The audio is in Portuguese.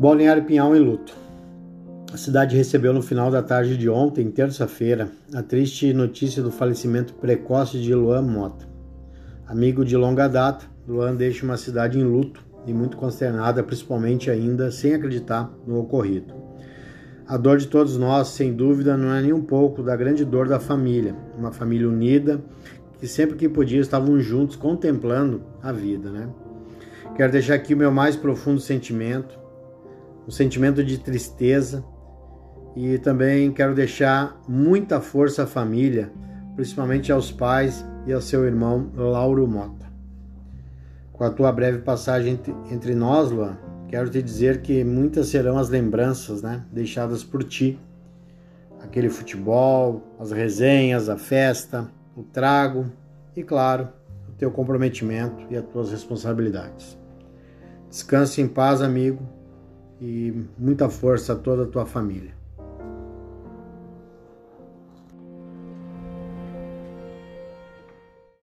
Balneário Pinhal em luto. A cidade recebeu no final da tarde de ontem, terça-feira, a triste notícia do falecimento precoce de Luan Mota. Amigo de longa data, Luan deixa uma cidade em luto e muito consternada, principalmente ainda sem acreditar no ocorrido. A dor de todos nós, sem dúvida, não é nem um pouco da grande dor da família, uma família unida que sempre que podia estavam juntos contemplando a vida, né? Quero deixar aqui o meu mais profundo sentimento um sentimento de tristeza e também quero deixar muita força à família, principalmente aos pais e ao seu irmão Lauro Mota. Com a tua breve passagem entre nós, Luan, quero te dizer que muitas serão as lembranças né, deixadas por ti. Aquele futebol, as resenhas, a festa, o trago e, claro, o teu comprometimento e as tuas responsabilidades. Descanse em paz, amigo, e muita força a toda a tua família.